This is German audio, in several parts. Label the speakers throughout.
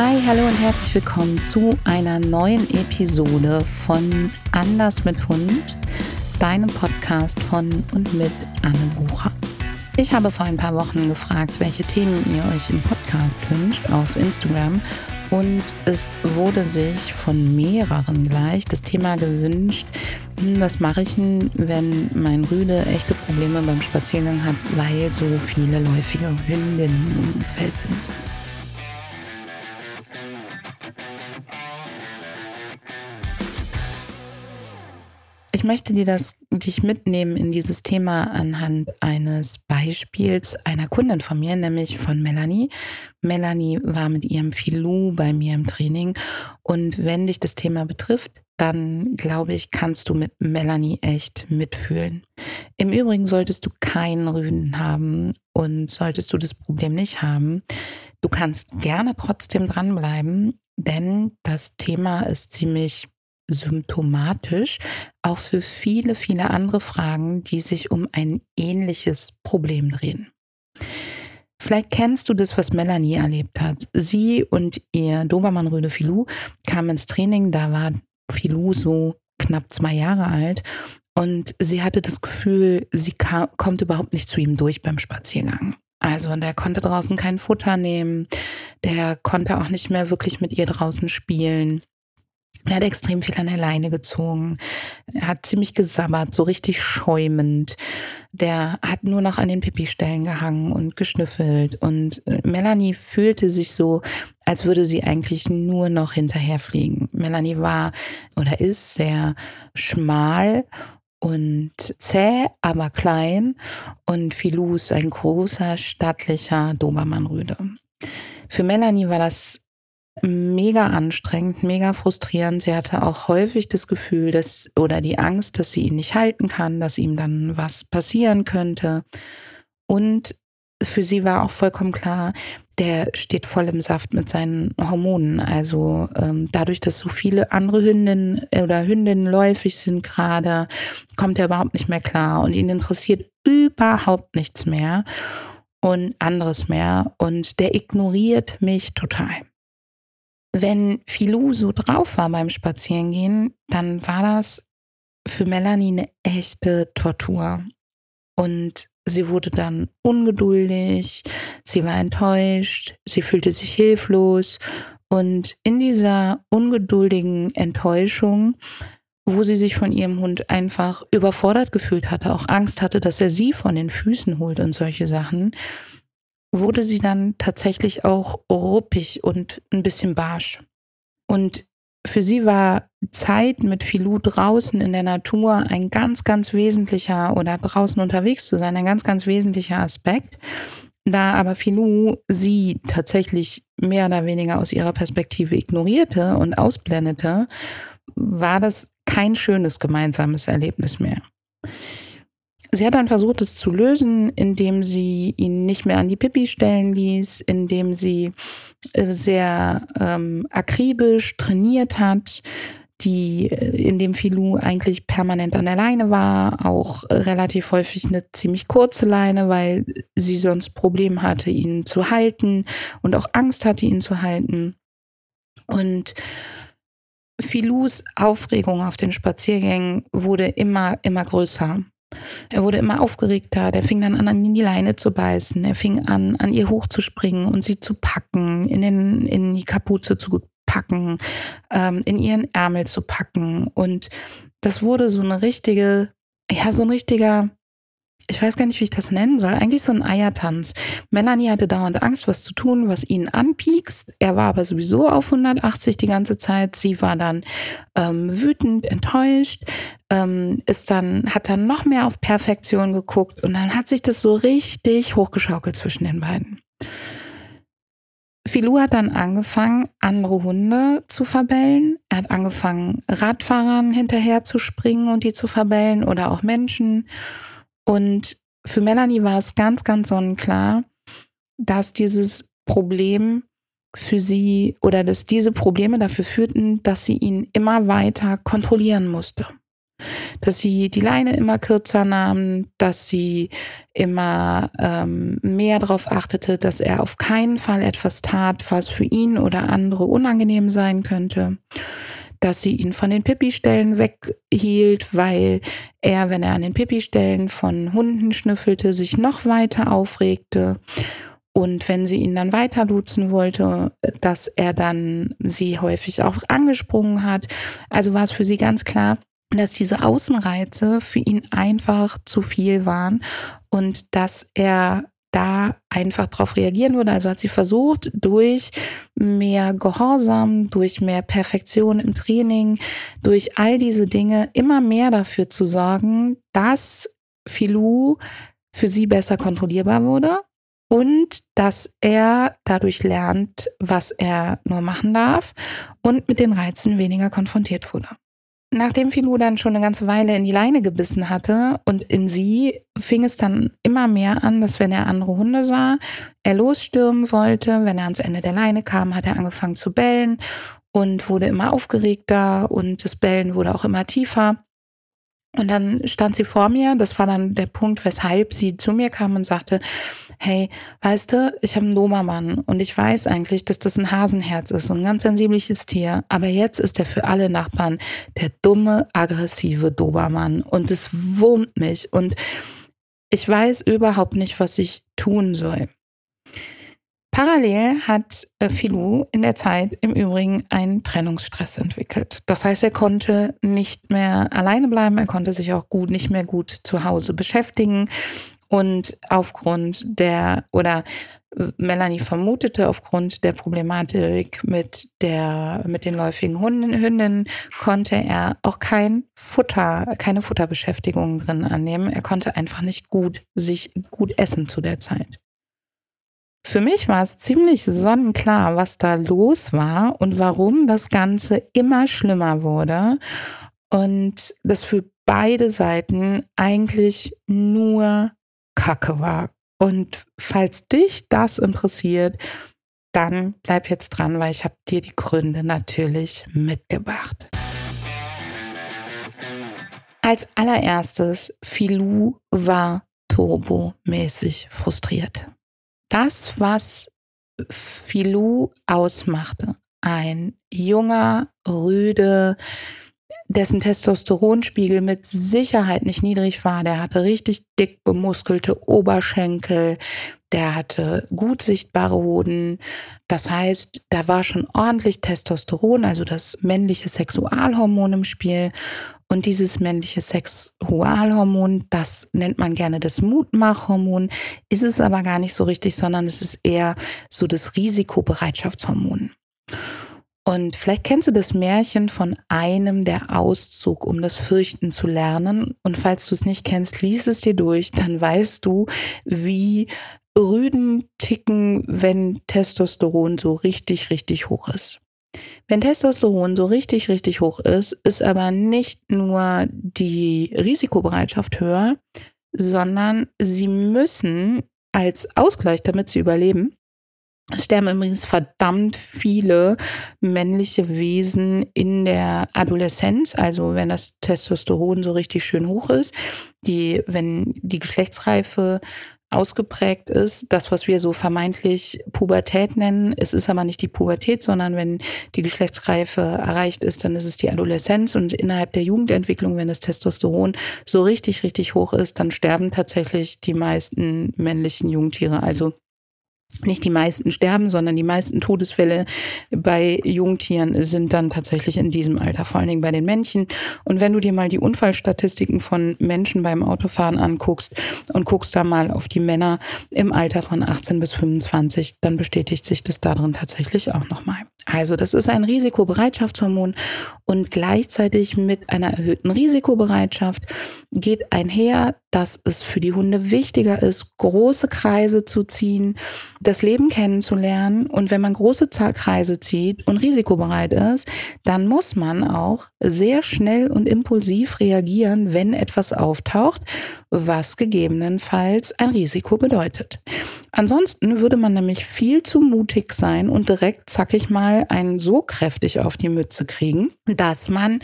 Speaker 1: Hi, hallo und herzlich willkommen zu einer neuen Episode von Anders mit Hund, deinem Podcast von und mit Anne Bucher. Ich habe vor ein paar Wochen gefragt, welche Themen ihr euch im Podcast wünscht auf Instagram und es wurde sich von mehreren gleich das Thema gewünscht, hm, was mache ich denn, wenn mein Rüde echte Probleme beim Spaziergang hat, weil so viele läufige Hündinnen im Feld sind. Ich möchte dir das dich mitnehmen in dieses Thema anhand eines Beispiels einer Kundin von mir, nämlich von Melanie. Melanie war mit ihrem Filou bei mir im Training und wenn dich das Thema betrifft, dann glaube ich, kannst du mit Melanie echt mitfühlen. Im Übrigen solltest du keinen Rüden haben und solltest du das Problem nicht haben, du kannst gerne trotzdem dranbleiben, denn das Thema ist ziemlich symptomatisch auch für viele, viele andere Fragen, die sich um ein ähnliches Problem drehen. Vielleicht kennst du das, was Melanie erlebt hat. Sie und ihr Dobermann-Rüde Filou kamen ins Training, da war Filou so knapp zwei Jahre alt und sie hatte das Gefühl, sie kommt überhaupt nicht zu ihm durch beim Spaziergang. Also der konnte draußen kein Futter nehmen, der konnte auch nicht mehr wirklich mit ihr draußen spielen. Er hat extrem viel an der Leine gezogen. Er hat ziemlich gesabbert, so richtig schäumend. Der hat nur noch an den Pipi-Stellen gehangen und geschnüffelt. Und äh, Melanie fühlte sich so, als würde sie eigentlich nur noch hinterherfliegen. Melanie war oder ist sehr schmal und zäh, aber klein. Und ist ein großer, stattlicher Dobermann-Rüde. Für Melanie war das mega anstrengend, mega frustrierend. Sie hatte auch häufig das Gefühl, dass oder die Angst, dass sie ihn nicht halten kann, dass ihm dann was passieren könnte. Und für sie war auch vollkommen klar, der steht voll im Saft mit seinen Hormonen. Also ähm, dadurch, dass so viele andere Hündinnen oder Hündinnen läufig sind gerade, kommt er überhaupt nicht mehr klar und ihn interessiert überhaupt nichts mehr und anderes mehr und der ignoriert mich total. Wenn Filou so drauf war beim Spazierengehen, dann war das für Melanie eine echte Tortur. Und sie wurde dann ungeduldig, sie war enttäuscht, sie fühlte sich hilflos. Und in dieser ungeduldigen Enttäuschung, wo sie sich von ihrem Hund einfach überfordert gefühlt hatte, auch Angst hatte, dass er sie von den Füßen holt und solche Sachen, wurde sie dann tatsächlich auch ruppig und ein bisschen barsch. Und für sie war Zeit mit Filou draußen in der Natur ein ganz, ganz wesentlicher oder draußen unterwegs zu sein, ein ganz, ganz wesentlicher Aspekt. Da aber Filou sie tatsächlich mehr oder weniger aus ihrer Perspektive ignorierte und ausblendete, war das kein schönes gemeinsames Erlebnis mehr. Sie hat dann versucht, es zu lösen, indem sie ihn nicht mehr an die Pipi stellen ließ, indem sie äh, sehr ähm, akribisch trainiert hat, die äh, in dem Filou eigentlich permanent an der Leine war, auch relativ häufig eine ziemlich kurze Leine, weil sie sonst Probleme hatte, ihn zu halten und auch Angst hatte, ihn zu halten. Und Filous Aufregung auf den Spaziergängen wurde immer, immer größer. Er wurde immer aufgeregter, der fing dann an, an die Leine zu beißen, er fing an, an ihr hochzuspringen und sie zu packen, in, den, in die Kapuze zu packen, ähm, in ihren Ärmel zu packen. Und das wurde so eine richtige, ja, so ein richtiger ich weiß gar nicht, wie ich das nennen soll, eigentlich so ein Eiertanz. Melanie hatte dauernd Angst, was zu tun, was ihn anpiekst. Er war aber sowieso auf 180 die ganze Zeit. Sie war dann ähm, wütend, enttäuscht, ähm, ist dann, hat dann noch mehr auf Perfektion geguckt und dann hat sich das so richtig hochgeschaukelt zwischen den beiden. Filou hat dann angefangen, andere Hunde zu verbellen. Er hat angefangen, Radfahrern hinterher zu springen und die zu verbellen oder auch Menschen. Und für Melanie war es ganz, ganz sonnenklar, dass dieses Problem für sie oder dass diese Probleme dafür führten, dass sie ihn immer weiter kontrollieren musste. Dass sie die Leine immer kürzer nahm, dass sie immer ähm, mehr darauf achtete, dass er auf keinen Fall etwas tat, was für ihn oder andere unangenehm sein könnte dass sie ihn von den Pipi-Stellen weghielt, weil er, wenn er an den Pipi-Stellen von Hunden schnüffelte, sich noch weiter aufregte. Und wenn sie ihn dann weiter lutzen wollte, dass er dann sie häufig auch angesprungen hat. Also war es für sie ganz klar, dass diese Außenreize für ihn einfach zu viel waren und dass er da einfach darauf reagieren würde. Also hat sie versucht, durch mehr Gehorsam, durch mehr Perfektion im Training, durch all diese Dinge immer mehr dafür zu sorgen, dass Filou für sie besser kontrollierbar wurde und dass er dadurch lernt, was er nur machen darf und mit den Reizen weniger konfrontiert wurde. Nachdem Filou dann schon eine ganze Weile in die Leine gebissen hatte und in sie, fing es dann immer mehr an, dass wenn er andere Hunde sah, er losstürmen wollte. Wenn er ans Ende der Leine kam, hat er angefangen zu bellen und wurde immer aufgeregter und das Bellen wurde auch immer tiefer. Und dann stand sie vor mir, das war dann der Punkt, weshalb sie zu mir kam und sagte, hey, weißt du, ich habe einen Dobermann und ich weiß eigentlich, dass das ein Hasenherz ist und ein ganz sensibles Tier, aber jetzt ist er für alle Nachbarn der dumme, aggressive Dobermann und es wurmt mich und ich weiß überhaupt nicht, was ich tun soll. Parallel hat äh, Filou in der Zeit im Übrigen einen Trennungsstress entwickelt. Das heißt, er konnte nicht mehr alleine bleiben, er konnte sich auch gut nicht mehr gut zu Hause beschäftigen. Und aufgrund der, oder Melanie vermutete aufgrund der Problematik mit der, mit den läufigen Hunden, Hündinnen, konnte er auch kein Futter, keine Futterbeschäftigung drin annehmen. Er konnte einfach nicht gut sich gut essen zu der Zeit. Für mich war es ziemlich sonnenklar, was da los war und warum das Ganze immer schlimmer wurde und das für beide Seiten eigentlich nur Kacke war. Und falls dich das interessiert, dann bleib jetzt dran, weil ich habe dir die Gründe natürlich mitgebracht. Als allererstes, Filou war turbomäßig frustriert. Das, was Filou ausmachte, ein junger, rüde, dessen Testosteronspiegel mit Sicherheit nicht niedrig war. Der hatte richtig dick bemuskelte Oberschenkel, der hatte gut sichtbare Hoden. Das heißt, da war schon ordentlich Testosteron, also das männliche Sexualhormon im Spiel. Und dieses männliche Sexualhormon, das nennt man gerne das Mutmachhormon, ist es aber gar nicht so richtig, sondern es ist eher so das Risikobereitschaftshormon. Und vielleicht kennst du das Märchen von einem, der auszog, um das Fürchten zu lernen. Und falls du es nicht kennst, lies es dir durch, dann weißt du, wie Rüden ticken, wenn Testosteron so richtig, richtig hoch ist. Wenn Testosteron so richtig, richtig hoch ist, ist aber nicht nur die Risikobereitschaft höher, sondern sie müssen als Ausgleich, damit sie überleben, es sterben übrigens verdammt viele männliche Wesen in der Adoleszenz, also wenn das Testosteron so richtig schön hoch ist, die, wenn die Geschlechtsreife ausgeprägt ist, das, was wir so vermeintlich Pubertät nennen. Es ist aber nicht die Pubertät, sondern wenn die Geschlechtsreife erreicht ist, dann ist es die Adoleszenz und innerhalb der Jugendentwicklung, wenn das Testosteron so richtig, richtig hoch ist, dann sterben tatsächlich die meisten männlichen Jungtiere. Also nicht die meisten sterben, sondern die meisten Todesfälle bei Jungtieren sind dann tatsächlich in diesem Alter, vor allen Dingen bei den Männchen. Und wenn du dir mal die Unfallstatistiken von Menschen beim Autofahren anguckst und guckst da mal auf die Männer im Alter von 18 bis 25, dann bestätigt sich das darin tatsächlich auch nochmal. Also das ist ein Risikobereitschaftshormon und gleichzeitig mit einer erhöhten Risikobereitschaft geht einher, dass es für die Hunde wichtiger ist, große Kreise zu ziehen, das Leben kennenzulernen. Und wenn man große Kreise zieht und risikobereit ist, dann muss man auch sehr schnell und impulsiv reagieren, wenn etwas auftaucht, was gegebenenfalls ein Risiko bedeutet. Ansonsten würde man nämlich viel zu mutig sein und direkt, zack ich mal, einen so kräftig auf die Mütze kriegen, dass man,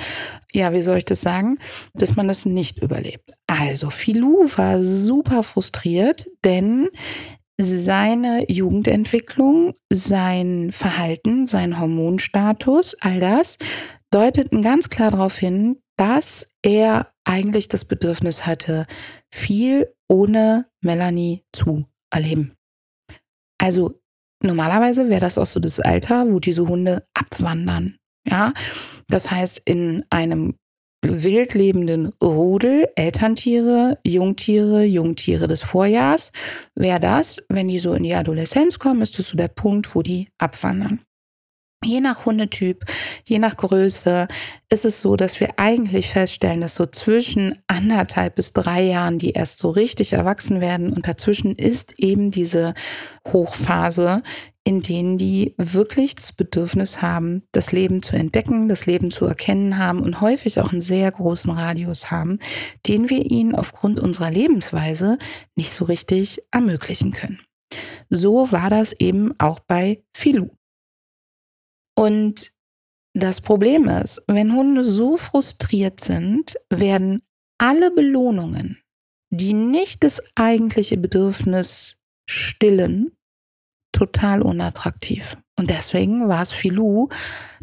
Speaker 1: ja, wie soll ich das sagen, dass man das nicht überlebt. Also Filou war super frustriert, denn seine Jugendentwicklung, sein Verhalten, sein Hormonstatus, all das deuteten ganz klar darauf hin, dass er eigentlich das Bedürfnis hatte, viel ohne Melanie zu erleben. Also normalerweise wäre das auch so das Alter, wo diese Hunde abwandern. Ja, das heißt, in einem wild lebenden Rudel, Elterntiere, Jungtiere, Jungtiere des Vorjahrs, wäre das, wenn die so in die Adoleszenz kommen, ist das so der Punkt, wo die abwandern. Je nach Hundetyp, je nach Größe ist es so, dass wir eigentlich feststellen, dass so zwischen anderthalb bis drei Jahren die erst so richtig erwachsen werden und dazwischen ist eben diese Hochphase, in denen die wirklich das Bedürfnis haben, das Leben zu entdecken, das Leben zu erkennen haben und häufig auch einen sehr großen Radius haben, den wir ihnen aufgrund unserer Lebensweise nicht so richtig ermöglichen können. So war das eben auch bei Filou. Und das Problem ist, wenn Hunde so frustriert sind, werden alle Belohnungen, die nicht das eigentliche Bedürfnis stillen, total unattraktiv. Und deswegen war es Filou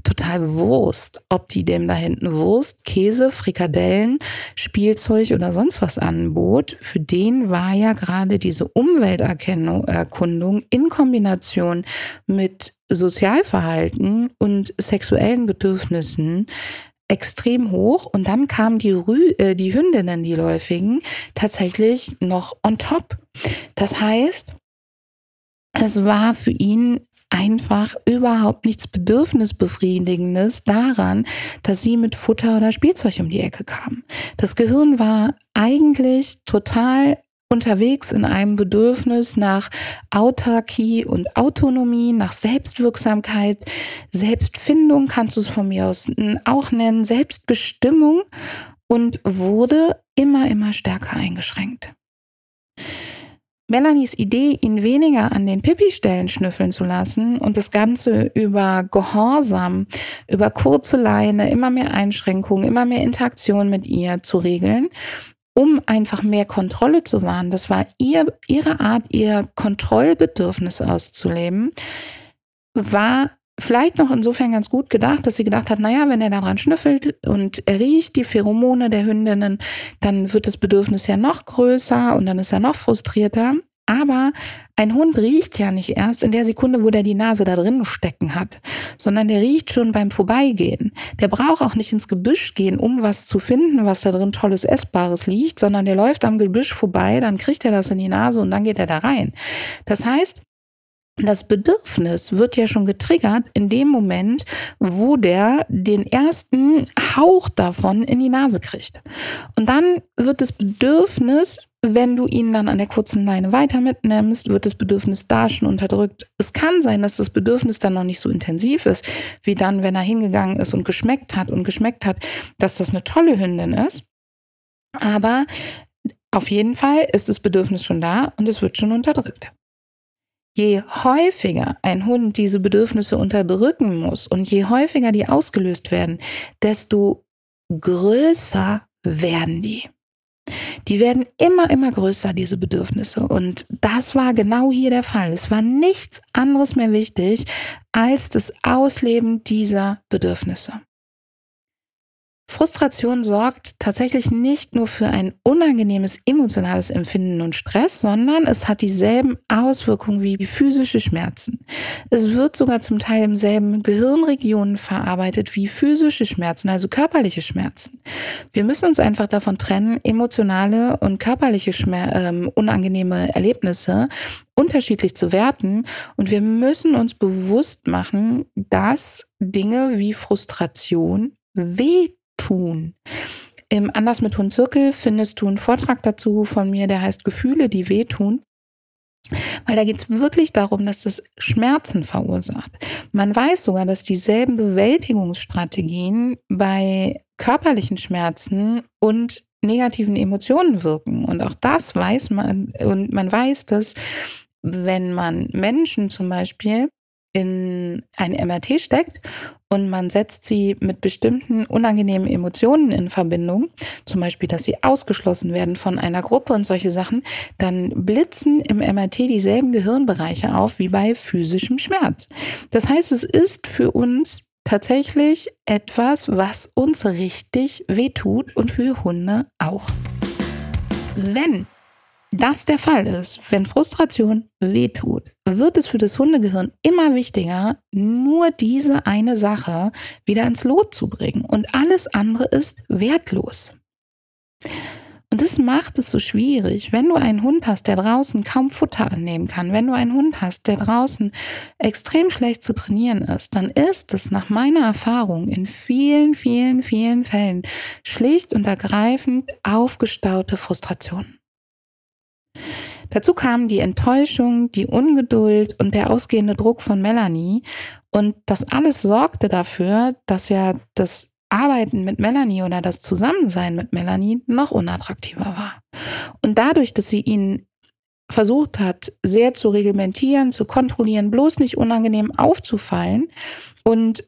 Speaker 1: total Wurst, ob die dem da hinten Wurst, Käse, Frikadellen, Spielzeug oder sonst was anbot. Für den war ja gerade diese Umwelterkundung in Kombination mit Sozialverhalten und sexuellen Bedürfnissen extrem hoch und dann kamen die, Rü äh, die Hündinnen, die läufigen, tatsächlich noch on top. Das heißt, es war für ihn einfach überhaupt nichts Bedürfnisbefriedigendes daran, dass sie mit Futter oder Spielzeug um die Ecke kam. Das Gehirn war eigentlich total unterwegs in einem Bedürfnis nach Autarkie und Autonomie, nach Selbstwirksamkeit, Selbstfindung kannst du es von mir aus auch nennen, Selbstbestimmung und wurde immer, immer stärker eingeschränkt. Melanies Idee, ihn weniger an den Pipi-Stellen schnüffeln zu lassen und das Ganze über Gehorsam, über kurze Leine, immer mehr Einschränkungen, immer mehr Interaktion mit ihr zu regeln, um einfach mehr Kontrolle zu wahren. Das war ihr, ihre Art, ihr Kontrollbedürfnis auszuleben, war vielleicht noch insofern ganz gut gedacht, dass sie gedacht hat, naja, wenn er daran schnüffelt und er riecht die Pheromone der Hündinnen, dann wird das Bedürfnis ja noch größer und dann ist er noch frustrierter. Aber ein Hund riecht ja nicht erst in der Sekunde, wo der die Nase da drin stecken hat, sondern der riecht schon beim Vorbeigehen. Der braucht auch nicht ins Gebüsch gehen, um was zu finden, was da drin tolles Essbares liegt, sondern der läuft am Gebüsch vorbei, dann kriegt er das in die Nase und dann geht er da rein. Das heißt, das Bedürfnis wird ja schon getriggert in dem Moment, wo der den ersten Hauch davon in die Nase kriegt. Und dann wird das Bedürfnis, wenn du ihn dann an der kurzen Leine weiter mitnimmst, wird das Bedürfnis da schon unterdrückt. Es kann sein, dass das Bedürfnis dann noch nicht so intensiv ist, wie dann, wenn er hingegangen ist und geschmeckt hat und geschmeckt hat, dass das eine tolle Hündin ist. Aber auf jeden Fall ist das Bedürfnis schon da und es wird schon unterdrückt. Je häufiger ein Hund diese Bedürfnisse unterdrücken muss und je häufiger die ausgelöst werden, desto größer werden die. Die werden immer, immer größer, diese Bedürfnisse. Und das war genau hier der Fall. Es war nichts anderes mehr wichtig als das Ausleben dieser Bedürfnisse. Frustration sorgt tatsächlich nicht nur für ein unangenehmes emotionales Empfinden und Stress, sondern es hat dieselben Auswirkungen wie physische Schmerzen. Es wird sogar zum Teil im selben Gehirnregionen verarbeitet wie physische Schmerzen, also körperliche Schmerzen. Wir müssen uns einfach davon trennen, emotionale und körperliche Schmer äh, unangenehme Erlebnisse unterschiedlich zu werten und wir müssen uns bewusst machen, dass Dinge wie Frustration weh tun. Im Anders mit Hund Zirkel findest du einen Vortrag dazu von mir, der heißt Gefühle, die wehtun. Weil da geht es wirklich darum, dass das Schmerzen verursacht. Man weiß sogar, dass dieselben Bewältigungsstrategien bei körperlichen Schmerzen und negativen Emotionen wirken. Und auch das weiß man. Und man weiß, dass wenn man Menschen zum Beispiel in ein MRT steckt und man setzt sie mit bestimmten unangenehmen Emotionen in Verbindung, zum Beispiel, dass sie ausgeschlossen werden von einer Gruppe und solche Sachen, dann blitzen im MRT dieselben Gehirnbereiche auf wie bei physischem Schmerz. Das heißt, es ist für uns tatsächlich etwas, was uns richtig wehtut und für Hunde auch. Wenn das der Fall ist, wenn Frustration wehtut, wird es für das Hundegehirn immer wichtiger, nur diese eine Sache wieder ins Lot zu bringen. Und alles andere ist wertlos. Und das macht es so schwierig, wenn du einen Hund hast, der draußen kaum Futter annehmen kann, wenn du einen Hund hast, der draußen extrem schlecht zu trainieren ist, dann ist es nach meiner Erfahrung in vielen, vielen, vielen Fällen schlicht und ergreifend aufgestaute Frustration. Dazu kamen die Enttäuschung, die Ungeduld und der ausgehende Druck von Melanie. Und das alles sorgte dafür, dass ja das Arbeiten mit Melanie oder das Zusammensein mit Melanie noch unattraktiver war. Und dadurch, dass sie ihn versucht hat, sehr zu reglementieren, zu kontrollieren, bloß nicht unangenehm aufzufallen und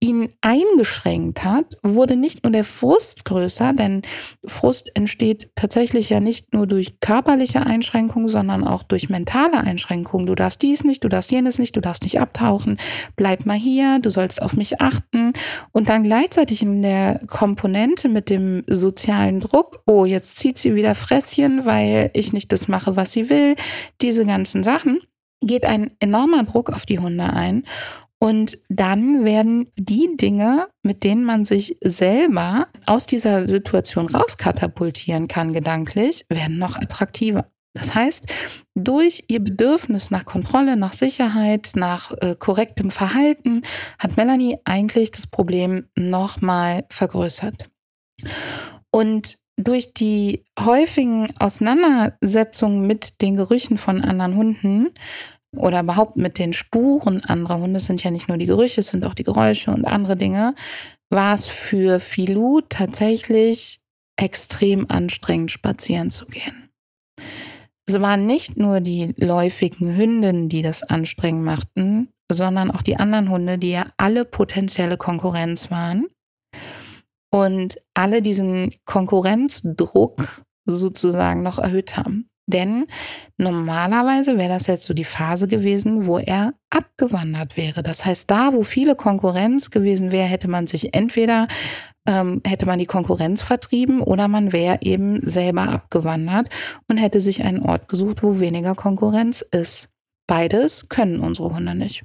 Speaker 1: ihn eingeschränkt hat, wurde nicht nur der Frust größer, denn Frust entsteht tatsächlich ja nicht nur durch körperliche Einschränkungen, sondern auch durch mentale Einschränkungen. Du darfst dies nicht, du darfst jenes nicht, du darfst nicht abtauchen, bleib mal hier, du sollst auf mich achten. Und dann gleichzeitig in der Komponente mit dem sozialen Druck, oh, jetzt zieht sie wieder Fresschen, weil ich nicht das mache, was sie will, diese ganzen Sachen geht ein enormer Druck auf die Hunde ein. Und dann werden die Dinge, mit denen man sich selber aus dieser Situation rauskatapultieren kann, gedanklich, werden noch attraktiver. Das heißt, durch ihr Bedürfnis nach Kontrolle, nach Sicherheit, nach äh, korrektem Verhalten hat Melanie eigentlich das Problem nochmal vergrößert. Und durch die häufigen Auseinandersetzungen mit den Gerüchen von anderen Hunden oder überhaupt mit den Spuren anderer Hunde, es sind ja nicht nur die Gerüche, es sind auch die Geräusche und andere Dinge, war es für Filou tatsächlich extrem anstrengend, spazieren zu gehen. Es waren nicht nur die läufigen Hündinnen, die das anstrengend machten, sondern auch die anderen Hunde, die ja alle potenzielle Konkurrenz waren und alle diesen Konkurrenzdruck sozusagen noch erhöht haben. Denn normalerweise wäre das jetzt so die Phase gewesen, wo er abgewandert wäre. Das heißt, da, wo viele Konkurrenz gewesen wäre, hätte man sich entweder ähm, hätte man die Konkurrenz vertrieben oder man wäre eben selber abgewandert und hätte sich einen Ort gesucht, wo weniger Konkurrenz ist. Beides können unsere Hunde nicht.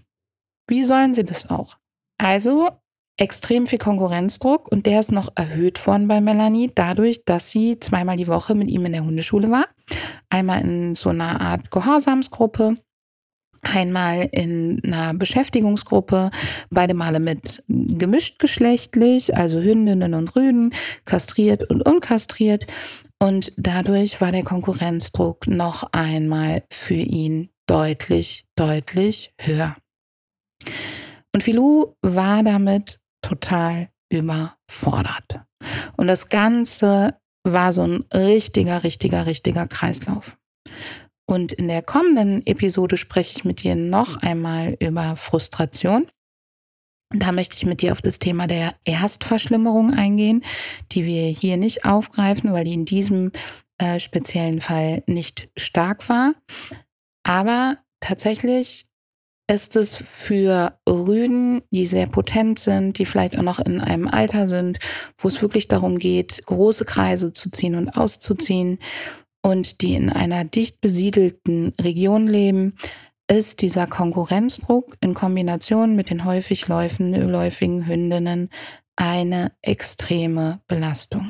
Speaker 1: Wie sollen sie das auch? Also extrem viel Konkurrenzdruck und der ist noch erhöht worden bei Melanie dadurch, dass sie zweimal die Woche mit ihm in der Hundeschule war. Einmal in so einer Art Gehorsamsgruppe, einmal in einer Beschäftigungsgruppe, beide Male mit gemischt geschlechtlich, also Hündinnen und Rüden, kastriert und unkastriert. Und dadurch war der Konkurrenzdruck noch einmal für ihn deutlich, deutlich höher. Und Filou war damit total überfordert. Und das Ganze war so ein richtiger, richtiger, richtiger Kreislauf. Und in der kommenden Episode spreche ich mit dir noch einmal über Frustration. Da möchte ich mit dir auf das Thema der Erstverschlimmerung eingehen, die wir hier nicht aufgreifen, weil die in diesem äh, speziellen Fall nicht stark war. Aber tatsächlich ist es für Rüden, die sehr potent sind, die vielleicht auch noch in einem Alter sind, wo es wirklich darum geht, große Kreise zu ziehen und auszuziehen und die in einer dicht besiedelten Region leben, ist dieser Konkurrenzdruck in Kombination mit den häufig läufigen Hündinnen eine extreme Belastung.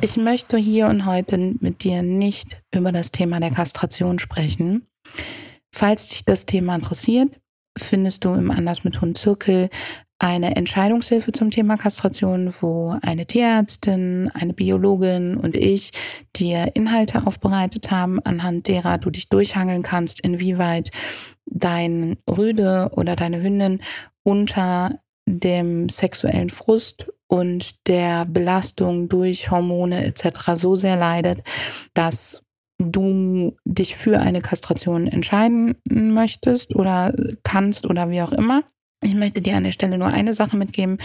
Speaker 1: Ich möchte hier und heute mit dir nicht über das Thema der Kastration sprechen. Falls dich das Thema interessiert, findest du im Anders mit Hund Zirkel eine Entscheidungshilfe zum Thema Kastration, wo eine Tierärztin, eine Biologin und ich dir Inhalte aufbereitet haben, anhand derer du dich durchhangeln kannst, inwieweit dein Rüde oder deine Hündin unter dem sexuellen Frust und der Belastung durch Hormone etc. so sehr leidet, dass du dich für eine Kastration entscheiden möchtest oder kannst oder wie auch immer. Ich möchte dir an der Stelle nur eine Sache mitgeben.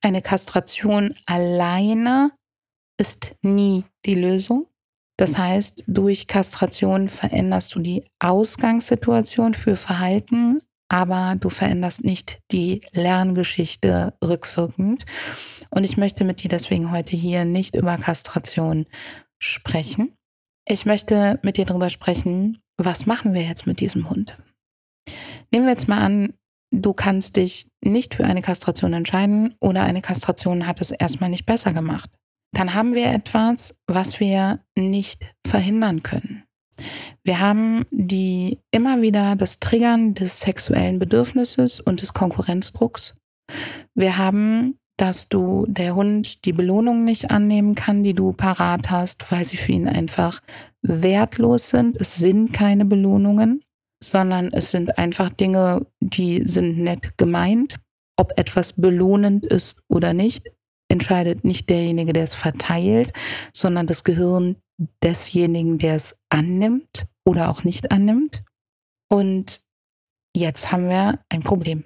Speaker 1: Eine Kastration alleine ist nie die Lösung. Das heißt, durch Kastration veränderst du die Ausgangssituation für Verhalten, aber du veränderst nicht die Lerngeschichte rückwirkend. Und ich möchte mit dir deswegen heute hier nicht über Kastration sprechen. Ich möchte mit dir darüber sprechen, was machen wir jetzt mit diesem Hund? Nehmen wir jetzt mal an, du kannst dich nicht für eine Kastration entscheiden oder eine Kastration hat es erstmal nicht besser gemacht dann haben wir etwas, was wir nicht verhindern können. Wir haben die immer wieder das Triggern des sexuellen Bedürfnisses und des Konkurrenzdrucks. Wir haben, dass du der Hund die Belohnung nicht annehmen kann, die du parat hast, weil sie für ihn einfach wertlos sind. Es sind keine Belohnungen, sondern es sind einfach Dinge, die sind nett gemeint. Ob etwas belohnend ist oder nicht, entscheidet nicht derjenige, der es verteilt, sondern das Gehirn desjenigen, der es annimmt oder auch nicht annimmt. Und jetzt haben wir ein Problem.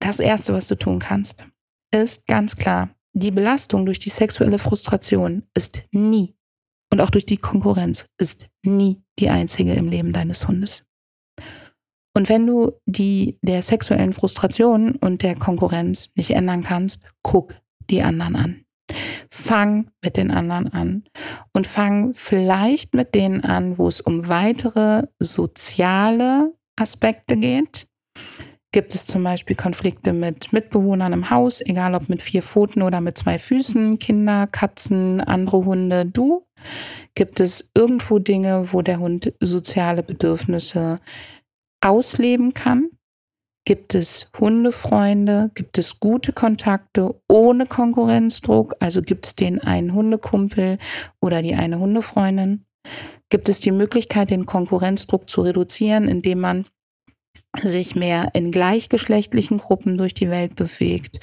Speaker 1: Das Erste, was du tun kannst, ist ganz klar, die Belastung durch die sexuelle Frustration ist nie und auch durch die Konkurrenz ist nie die einzige im Leben deines Hundes. Und wenn du die der sexuellen Frustration und der Konkurrenz nicht ändern kannst, guck die anderen an. Fang mit den anderen an und fang vielleicht mit denen an, wo es um weitere soziale Aspekte geht. Gibt es zum Beispiel Konflikte mit Mitbewohnern im Haus, egal ob mit vier Pfoten oder mit zwei Füßen, Kinder, Katzen, andere Hunde, du? Gibt es irgendwo Dinge, wo der Hund soziale Bedürfnisse ausleben kann? Gibt es Hundefreunde? Gibt es gute Kontakte ohne Konkurrenzdruck? Also gibt es den einen Hundekumpel oder die eine Hundefreundin? Gibt es die Möglichkeit, den Konkurrenzdruck zu reduzieren, indem man sich mehr in gleichgeschlechtlichen Gruppen durch die Welt bewegt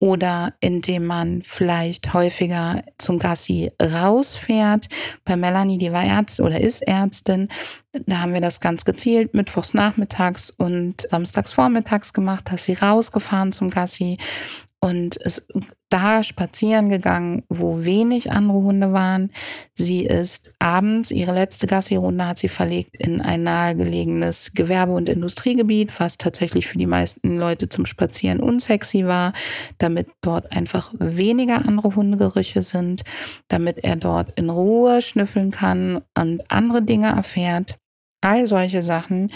Speaker 1: oder indem man vielleicht häufiger zum Gassi rausfährt. Bei Melanie, die war Ärztin oder ist Ärztin, da haben wir das ganz gezielt mittwochs nachmittags und samstags vormittags gemacht, dass sie rausgefahren zum Gassi und ist da spazieren gegangen, wo wenig andere Hunde waren. Sie ist abends, ihre letzte Gassi-Runde hat sie verlegt in ein nahegelegenes Gewerbe- und Industriegebiet, was tatsächlich für die meisten Leute zum Spazieren unsexy war, damit dort einfach weniger andere Hundegerüche sind, damit er dort in Ruhe schnüffeln kann und andere Dinge erfährt. All solche Sachen.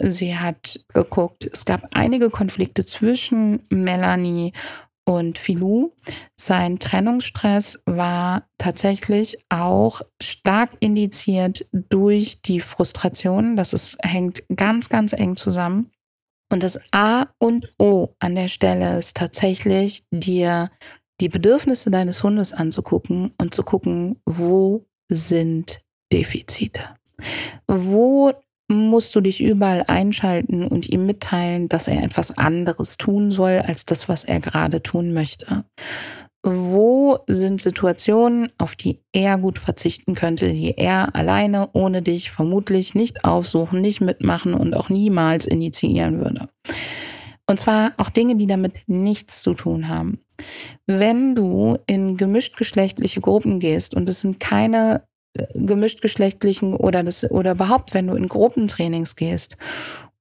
Speaker 1: Sie hat geguckt, es gab einige Konflikte zwischen Melanie und Filou. Sein Trennungsstress war tatsächlich auch stark indiziert durch die Frustration. Das ist, hängt ganz, ganz eng zusammen. Und das A und O an der Stelle ist tatsächlich dir die Bedürfnisse deines Hundes anzugucken und zu gucken, wo sind Defizite. Wo musst du dich überall einschalten und ihm mitteilen, dass er etwas anderes tun soll als das, was er gerade tun möchte? Wo sind Situationen, auf die er gut verzichten könnte, die er alleine ohne dich vermutlich nicht aufsuchen, nicht mitmachen und auch niemals initiieren würde? Und zwar auch Dinge, die damit nichts zu tun haben. Wenn du in gemischt geschlechtliche Gruppen gehst und es sind keine gemischtgeschlechtlichen oder das oder überhaupt, wenn du in Gruppentrainings gehst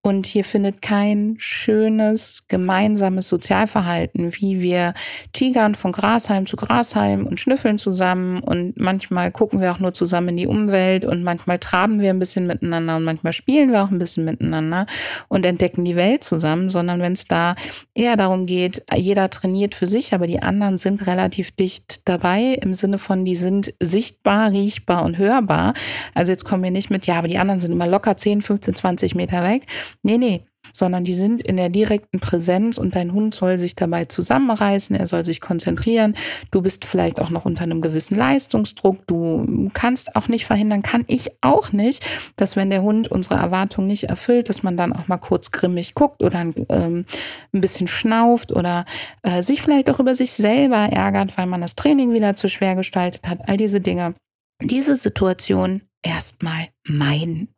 Speaker 1: und hier findet kein schönes gemeinsames Sozialverhalten, wie wir tigern von Grashalm zu Grashalm und schnüffeln zusammen. Und manchmal gucken wir auch nur zusammen in die Umwelt und manchmal traben wir ein bisschen miteinander und manchmal spielen wir auch ein bisschen miteinander und entdecken die Welt zusammen, sondern wenn es da eher darum geht, jeder trainiert für sich, aber die anderen sind relativ dicht dabei im Sinne von, die sind sichtbar, riechbar und hörbar. Also jetzt kommen wir nicht mit, ja, aber die anderen sind immer locker 10, 15, 20 Meter weg, Nee, nee, sondern die sind in der direkten Präsenz und dein Hund soll sich dabei zusammenreißen, er soll sich konzentrieren. Du bist vielleicht auch noch unter einem gewissen Leistungsdruck. Du kannst auch nicht verhindern, kann ich auch nicht, dass wenn der Hund unsere Erwartungen nicht erfüllt, dass man dann auch mal kurz grimmig guckt oder ähm, ein bisschen schnauft oder äh, sich vielleicht auch über sich selber ärgert, weil man das Training wieder zu schwer gestaltet hat. All diese Dinge diese Situation erstmal meiden.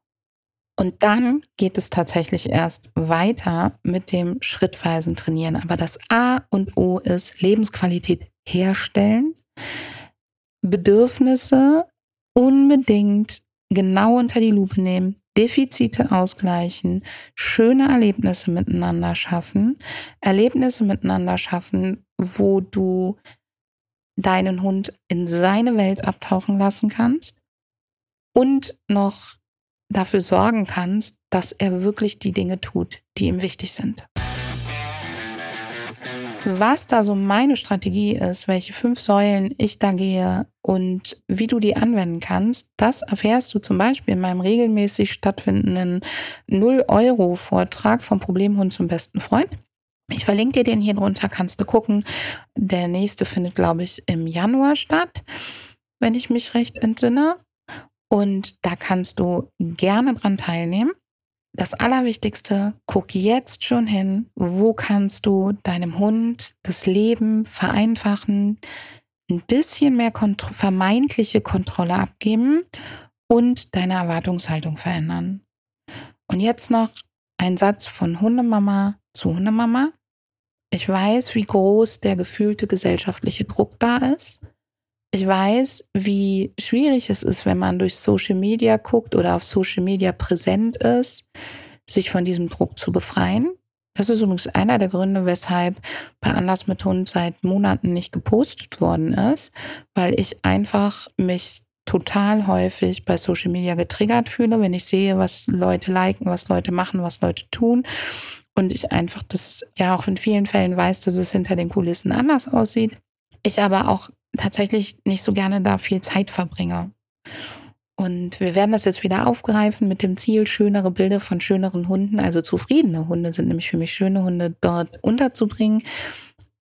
Speaker 1: Und dann geht es tatsächlich erst weiter mit dem schrittweisen Trainieren. Aber das A und O ist Lebensqualität herstellen, Bedürfnisse unbedingt genau unter die Lupe nehmen, Defizite ausgleichen, schöne Erlebnisse miteinander schaffen, Erlebnisse miteinander schaffen, wo du deinen Hund in seine Welt abtauchen lassen kannst und noch dafür sorgen kannst, dass er wirklich die Dinge tut, die ihm wichtig sind. Was da so meine Strategie ist, welche fünf Säulen ich da gehe und wie du die anwenden kannst, das erfährst du zum Beispiel in meinem regelmäßig stattfindenden 0-Euro-Vortrag vom Problemhund zum besten Freund. Ich verlinke dir den hier drunter, kannst du gucken. Der nächste findet, glaube ich, im Januar statt, wenn ich mich recht entsinne. Und da kannst du gerne dran teilnehmen. Das Allerwichtigste, guck jetzt schon hin, wo kannst du deinem Hund das Leben vereinfachen, ein bisschen mehr kont vermeintliche Kontrolle abgeben und deine Erwartungshaltung verändern. Und jetzt noch ein Satz von Hundemama zu Hundemama. Ich weiß, wie groß der gefühlte gesellschaftliche Druck da ist. Ich weiß, wie schwierig es ist, wenn man durch Social Media guckt oder auf Social Media präsent ist, sich von diesem Druck zu befreien. Das ist übrigens einer der Gründe, weshalb bei Anlass mit Hund seit Monaten nicht gepostet worden ist, weil ich einfach mich total häufig bei Social Media getriggert fühle, wenn ich sehe, was Leute liken, was Leute machen, was Leute tun. Und ich einfach das ja auch in vielen Fällen weiß, dass es hinter den Kulissen anders aussieht. Ich aber auch tatsächlich nicht so gerne da viel Zeit verbringe. Und wir werden das jetzt wieder aufgreifen mit dem Ziel, schönere Bilder von schöneren Hunden, also zufriedene Hunde sind nämlich für mich schöne Hunde dort unterzubringen.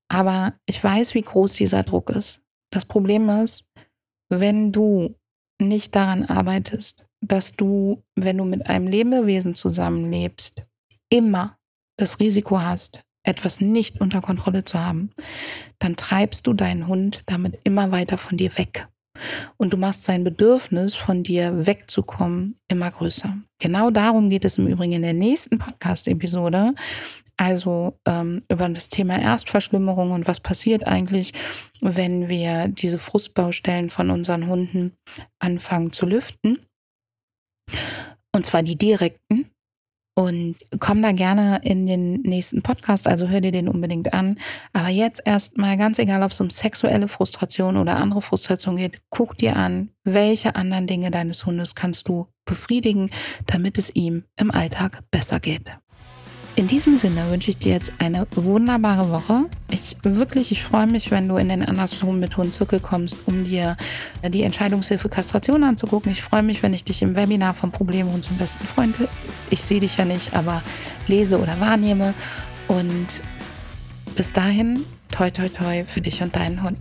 Speaker 1: Aber ich weiß, wie groß dieser Druck ist. Das Problem ist, wenn du nicht daran arbeitest, dass du, wenn du mit einem Lebewesen zusammenlebst, immer das Risiko hast, etwas nicht unter Kontrolle zu haben, dann treibst du deinen Hund damit immer weiter von dir weg. Und du machst sein Bedürfnis, von dir wegzukommen, immer größer. Genau darum geht es im Übrigen in der nächsten Podcast-Episode. Also ähm, über das Thema Erstverschlimmerung und was passiert eigentlich, wenn wir diese Frustbaustellen von unseren Hunden anfangen zu lüften. Und zwar die direkten, und komm da gerne in den nächsten Podcast, also hör dir den unbedingt an. Aber jetzt erstmal, ganz egal, ob es um sexuelle Frustration oder andere Frustration geht, guck dir an, welche anderen Dinge deines Hundes kannst du befriedigen, damit es ihm im Alltag besser geht. In diesem Sinne wünsche ich dir jetzt eine wunderbare Woche. Ich wirklich, ich freue mich, wenn du in den Andersrum mit Hund Zirkel kommst, um dir die Entscheidungshilfe Kastration anzugucken. Ich freue mich, wenn ich dich im Webinar vom Problemhund zum besten Freund, ich sehe dich ja nicht, aber lese oder wahrnehme. Und bis dahin, toi toi toi für dich und deinen Hund.